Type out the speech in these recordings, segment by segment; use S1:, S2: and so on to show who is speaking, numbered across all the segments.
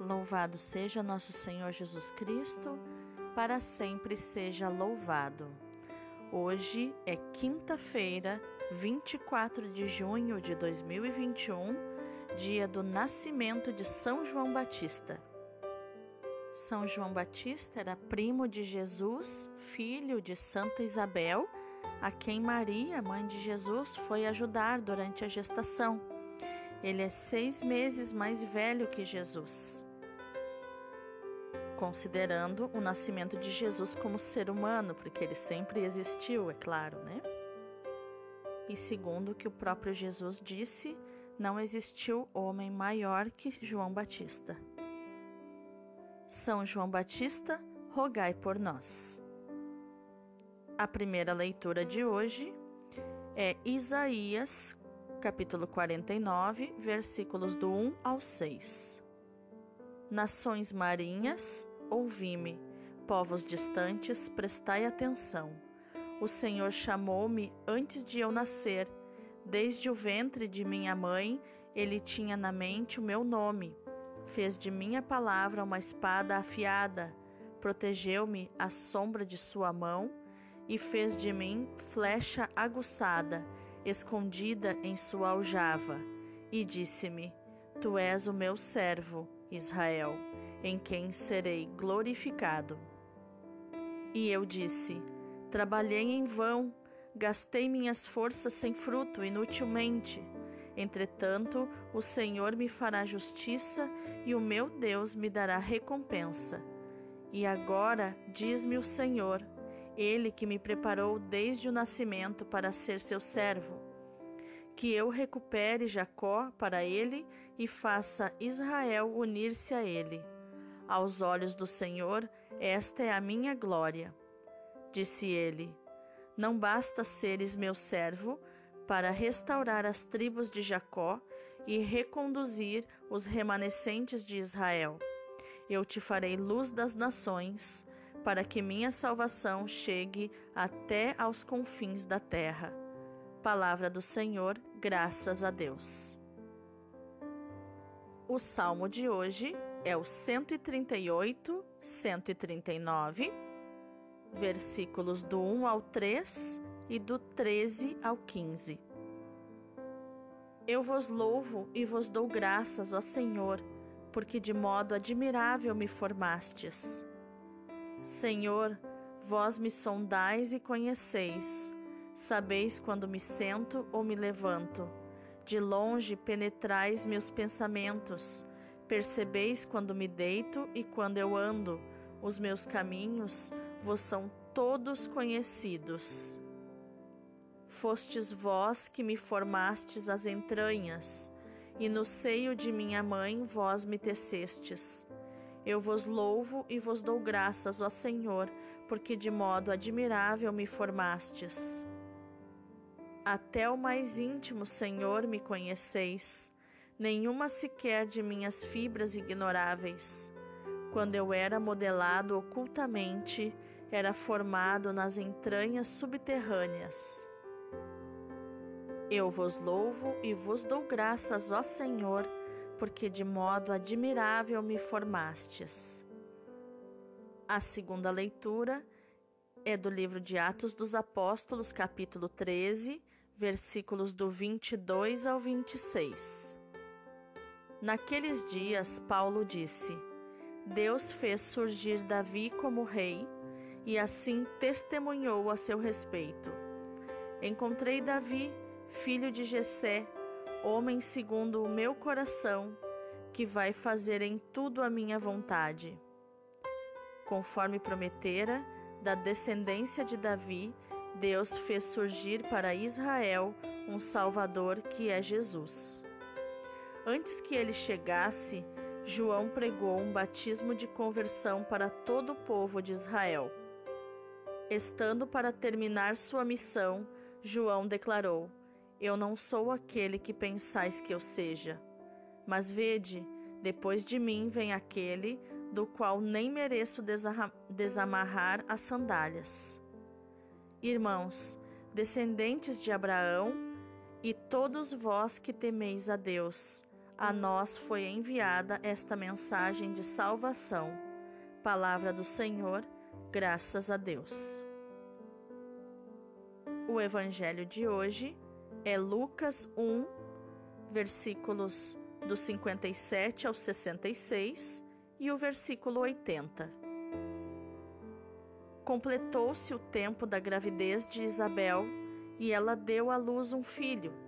S1: Louvado seja nosso Senhor Jesus Cristo, para sempre seja louvado. Hoje é quinta-feira, 24 de junho de 2021, dia do nascimento de São João Batista. São João Batista era primo de Jesus, filho de Santa Isabel, a quem Maria, mãe de Jesus, foi ajudar durante a gestação. Ele é seis meses mais velho que Jesus considerando o nascimento de Jesus como ser humano, porque ele sempre existiu, é claro, né? E segundo o que o próprio Jesus disse, não existiu homem maior que João Batista. São João Batista, rogai por nós. A primeira leitura de hoje é Isaías, capítulo 49, versículos do 1 ao 6. Nações marinhas, ouvi-me, povos distantes, prestai atenção. O Senhor chamou-me antes de eu nascer. Desde o ventre de minha mãe, ele tinha na mente o meu nome. Fez de minha palavra uma espada afiada, protegeu-me à sombra de sua mão e fez de mim flecha aguçada, escondida em sua aljava. E disse-me: Tu és o meu servo Israel, em quem serei glorificado. E eu disse: Trabalhei em vão, gastei minhas forças sem fruto, inutilmente. Entretanto, o Senhor me fará justiça e o meu Deus me dará recompensa. E agora, diz-me o Senhor, Ele que me preparou desde o nascimento para ser seu servo que eu recupere Jacó para ele e faça Israel unir-se a ele. Aos olhos do Senhor, esta é a minha glória. Disse ele: Não basta seres meu servo para restaurar as tribos de Jacó e reconduzir os remanescentes de Israel. Eu te farei luz das nações, para que minha salvação chegue até aos confins da terra. Palavra do Senhor, graças a Deus. O salmo de hoje é o 138, 139, versículos do 1 ao 3 e do 13 ao 15. Eu vos louvo e vos dou graças, ó Senhor, porque de modo admirável me formastes. Senhor, vós me sondais e conheceis Sabeis quando me sento ou me levanto. De longe penetrais meus pensamentos. Percebeis quando me deito e quando eu ando. Os meus caminhos vos são todos conhecidos. Fostes vós que me formastes as entranhas, e no seio de minha mãe vós me tecestes. Eu vos louvo e vos dou graças, ó Senhor, porque de modo admirável me formastes. Até o mais íntimo, Senhor, me conheceis, nenhuma sequer de minhas fibras ignoráveis. Quando eu era modelado ocultamente, era formado nas entranhas subterrâneas. Eu vos louvo e vos dou graças, ó Senhor, porque de modo admirável me formastes. A segunda leitura é do livro de Atos dos Apóstolos, capítulo 13, versículos do 22 ao 26. Naqueles dias, Paulo disse: Deus fez surgir Davi como rei e assim testemunhou a seu respeito. Encontrei Davi, filho de Jessé, homem segundo o meu coração, que vai fazer em tudo a minha vontade. Conforme prometera, da descendência de Davi, Deus fez surgir para Israel um Salvador que é Jesus. Antes que ele chegasse, João pregou um batismo de conversão para todo o povo de Israel. Estando para terminar sua missão, João declarou: Eu não sou aquele que pensais que eu seja. Mas vede, depois de mim vem aquele do qual nem mereço desamarrar as sandálias. Irmãos, descendentes de Abraão, e todos vós que temeis a Deus, a nós foi enviada esta mensagem de salvação. Palavra do Senhor, graças a Deus. O evangelho de hoje é Lucas 1, versículos do 57 ao 66 e o versículo 80. Completou-se o tempo da gravidez de Isabel e ela deu à luz um filho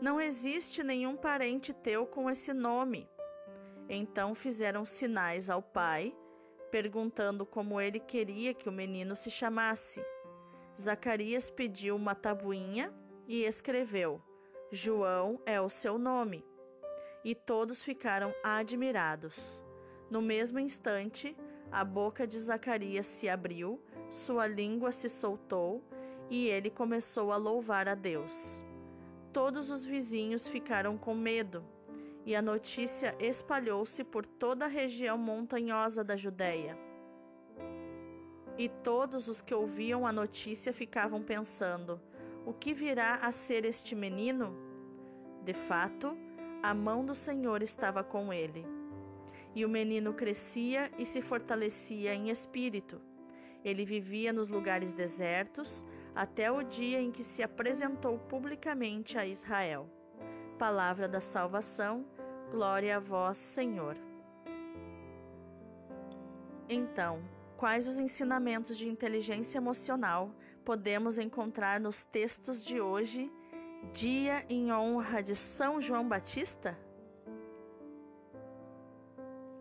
S1: não existe nenhum parente teu com esse nome. Então fizeram sinais ao pai, perguntando como ele queria que o menino se chamasse. Zacarias pediu uma tabuinha e escreveu: João é o seu nome. E todos ficaram admirados. No mesmo instante, a boca de Zacarias se abriu, sua língua se soltou e ele começou a louvar a Deus. Todos os vizinhos ficaram com medo, e a notícia espalhou-se por toda a região montanhosa da Judéia. E todos os que ouviam a notícia ficavam pensando: o que virá a ser este menino? De fato, a mão do Senhor estava com ele. E o menino crescia e se fortalecia em espírito. Ele vivia nos lugares desertos, até o dia em que se apresentou publicamente a Israel. Palavra da salvação, glória a vós, Senhor. Então, quais os ensinamentos de inteligência emocional podemos encontrar nos textos de hoje, dia em honra de São João Batista?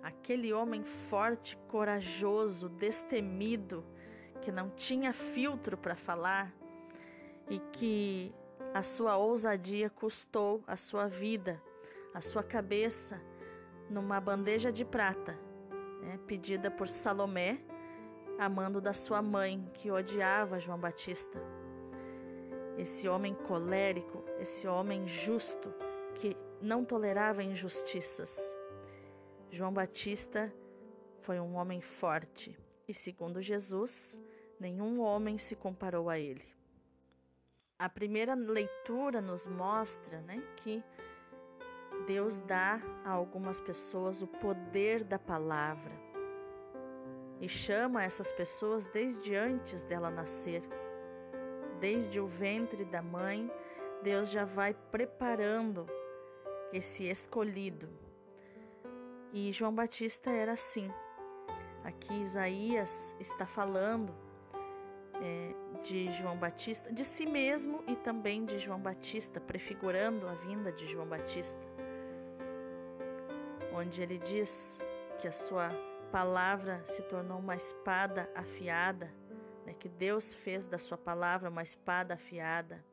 S1: Aquele homem forte, corajoso, destemido, que não tinha filtro para falar e que a sua ousadia custou a sua vida, a sua cabeça numa bandeja de prata, né, pedida por Salomé, amando da sua mãe, que odiava João Batista. Esse homem colérico, esse homem justo, que não tolerava injustiças. João Batista foi um homem forte e, segundo Jesus, nenhum homem se comparou a ele. A primeira leitura nos mostra né, que Deus dá a algumas pessoas o poder da palavra e chama essas pessoas desde antes dela nascer. Desde o ventre da mãe, Deus já vai preparando esse escolhido. E João Batista era assim. Aqui Isaías está falando é, de João Batista, de si mesmo e também de João Batista, prefigurando a vinda de João Batista, onde ele diz que a sua palavra se tornou uma espada afiada, né, que Deus fez da sua palavra uma espada afiada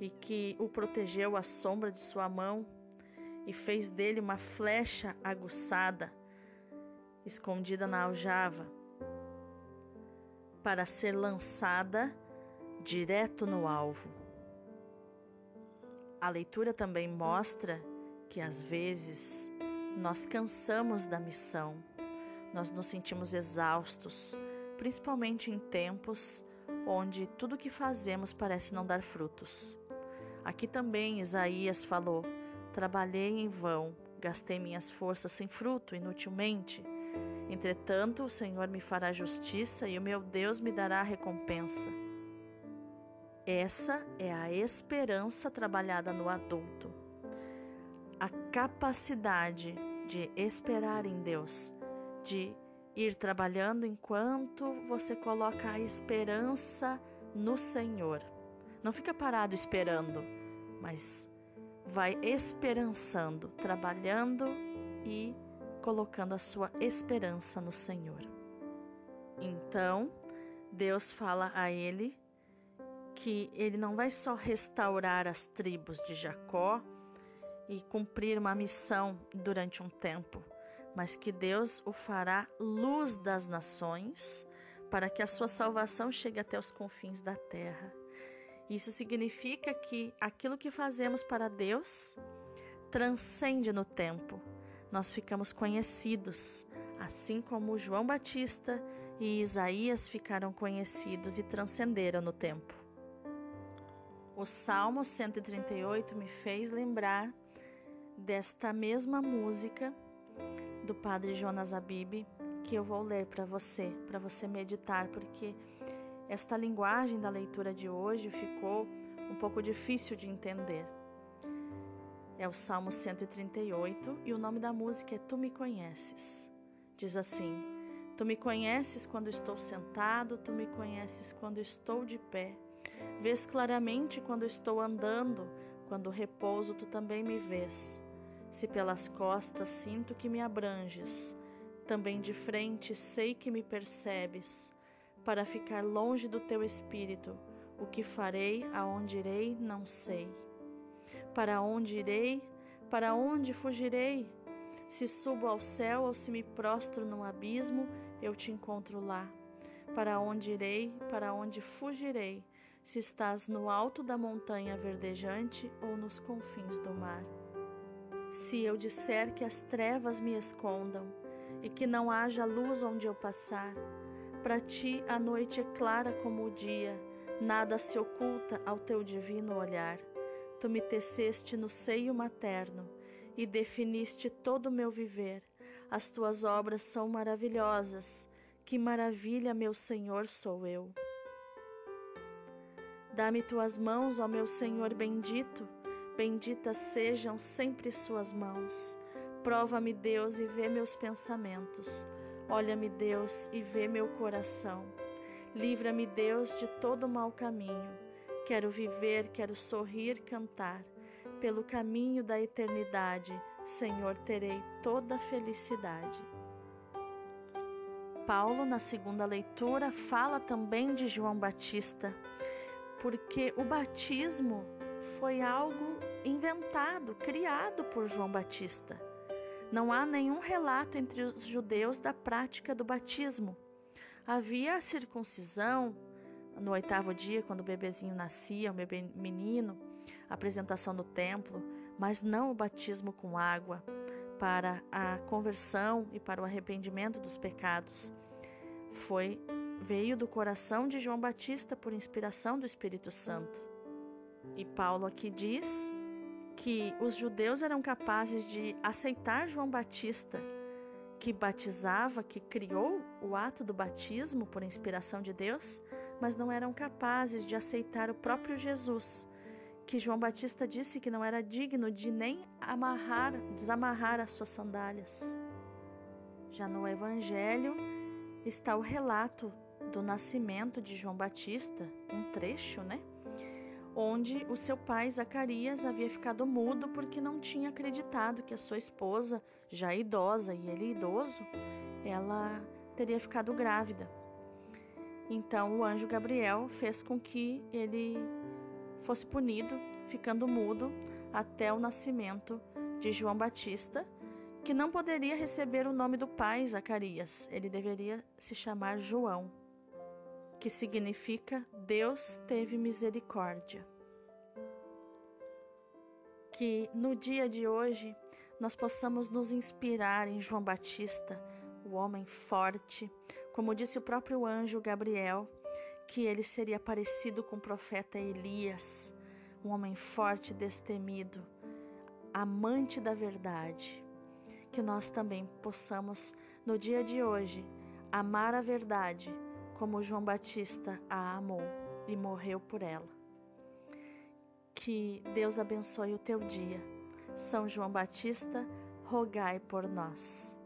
S1: e que o protegeu à sombra de sua mão e fez dele uma flecha aguçada, escondida na aljava para ser lançada direto no alvo. A leitura também mostra que às vezes nós cansamos da missão, nós nos sentimos exaustos, principalmente em tempos onde tudo que fazemos parece não dar frutos. Aqui também Isaías falou: Trabalhei em vão, gastei minhas forças sem fruto, inutilmente. Entretanto, o Senhor me fará justiça e o meu Deus me dará recompensa. Essa é a esperança trabalhada no adulto. A capacidade de esperar em Deus, de ir trabalhando enquanto você coloca a esperança no Senhor. Não fica parado esperando, mas vai esperançando, trabalhando e colocando a sua esperança no Senhor. Então, Deus fala a ele que ele não vai só restaurar as tribos de Jacó e cumprir uma missão durante um tempo, mas que Deus o fará luz das nações, para que a sua salvação chegue até os confins da terra. Isso significa que aquilo que fazemos para Deus transcende no tempo. Nós ficamos conhecidos, assim como João Batista e Isaías ficaram conhecidos e transcenderam no tempo. O Salmo 138 me fez lembrar desta mesma música do Padre Jonas Abib que eu vou ler para você, para você meditar, porque esta linguagem da leitura de hoje ficou um pouco difícil de entender. É o Salmo 138 e o nome da música é Tu Me Conheces. Diz assim: Tu me conheces quando estou sentado, tu me conheces quando estou de pé. Vês claramente quando estou andando, quando repouso, tu também me vês. Se pelas costas sinto que me abranges, também de frente sei que me percebes. Para ficar longe do teu espírito, o que farei, aonde irei, não sei. Para onde irei, para onde fugirei? Se subo ao céu ou se me prostro no abismo, eu te encontro lá. Para onde irei, para onde fugirei, se estás no alto da montanha verdejante ou nos confins do mar. Se eu disser que as trevas me escondam e que não haja luz onde eu passar, para ti a noite é clara como o dia, nada se oculta ao teu divino olhar. Tu me teceste no seio materno e definiste todo o meu viver. As tuas obras são maravilhosas. Que maravilha, meu Senhor, sou eu. Dá-me tuas mãos, ó meu Senhor bendito. Benditas sejam sempre suas mãos. Prova-me, Deus, e vê meus pensamentos. Olha-me, Deus, e vê meu coração. Livra-me, Deus, de todo mau caminho. Quero viver, quero sorrir, cantar pelo caminho da eternidade, Senhor, terei toda a felicidade. Paulo, na segunda leitura, fala também de João Batista, porque o batismo foi algo inventado, criado por João Batista. Não há nenhum relato entre os judeus da prática do batismo. Havia a circuncisão no oitavo dia, quando o bebezinho nascia, um bebê menino, a apresentação no templo, mas não o batismo com água para a conversão e para o arrependimento dos pecados. Foi veio do coração de João Batista por inspiração do Espírito Santo. E Paulo aqui diz que os judeus eram capazes de aceitar João Batista, que batizava, que criou o ato do batismo por inspiração de Deus, mas não eram capazes de aceitar o próprio Jesus, que João Batista disse que não era digno de nem amarrar, desamarrar as suas sandálias. Já no Evangelho está o relato do nascimento de João Batista, um trecho, né? Onde o seu pai Zacarias havia ficado mudo porque não tinha acreditado que a sua esposa, já idosa e ele idoso, ela teria ficado grávida. Então o anjo Gabriel fez com que ele fosse punido, ficando mudo até o nascimento de João Batista, que não poderia receber o nome do pai Zacarias, ele deveria se chamar João, que significa Deus teve misericórdia. Que no dia de hoje nós possamos nos inspirar em João Batista, o homem forte, como disse o próprio anjo Gabriel, que ele seria parecido com o profeta Elias, um homem forte e destemido, amante da verdade. Que nós também possamos, no dia de hoje, amar a verdade como João Batista a amou e morreu por ela. Que Deus abençoe o teu dia. São João Batista, rogai por nós.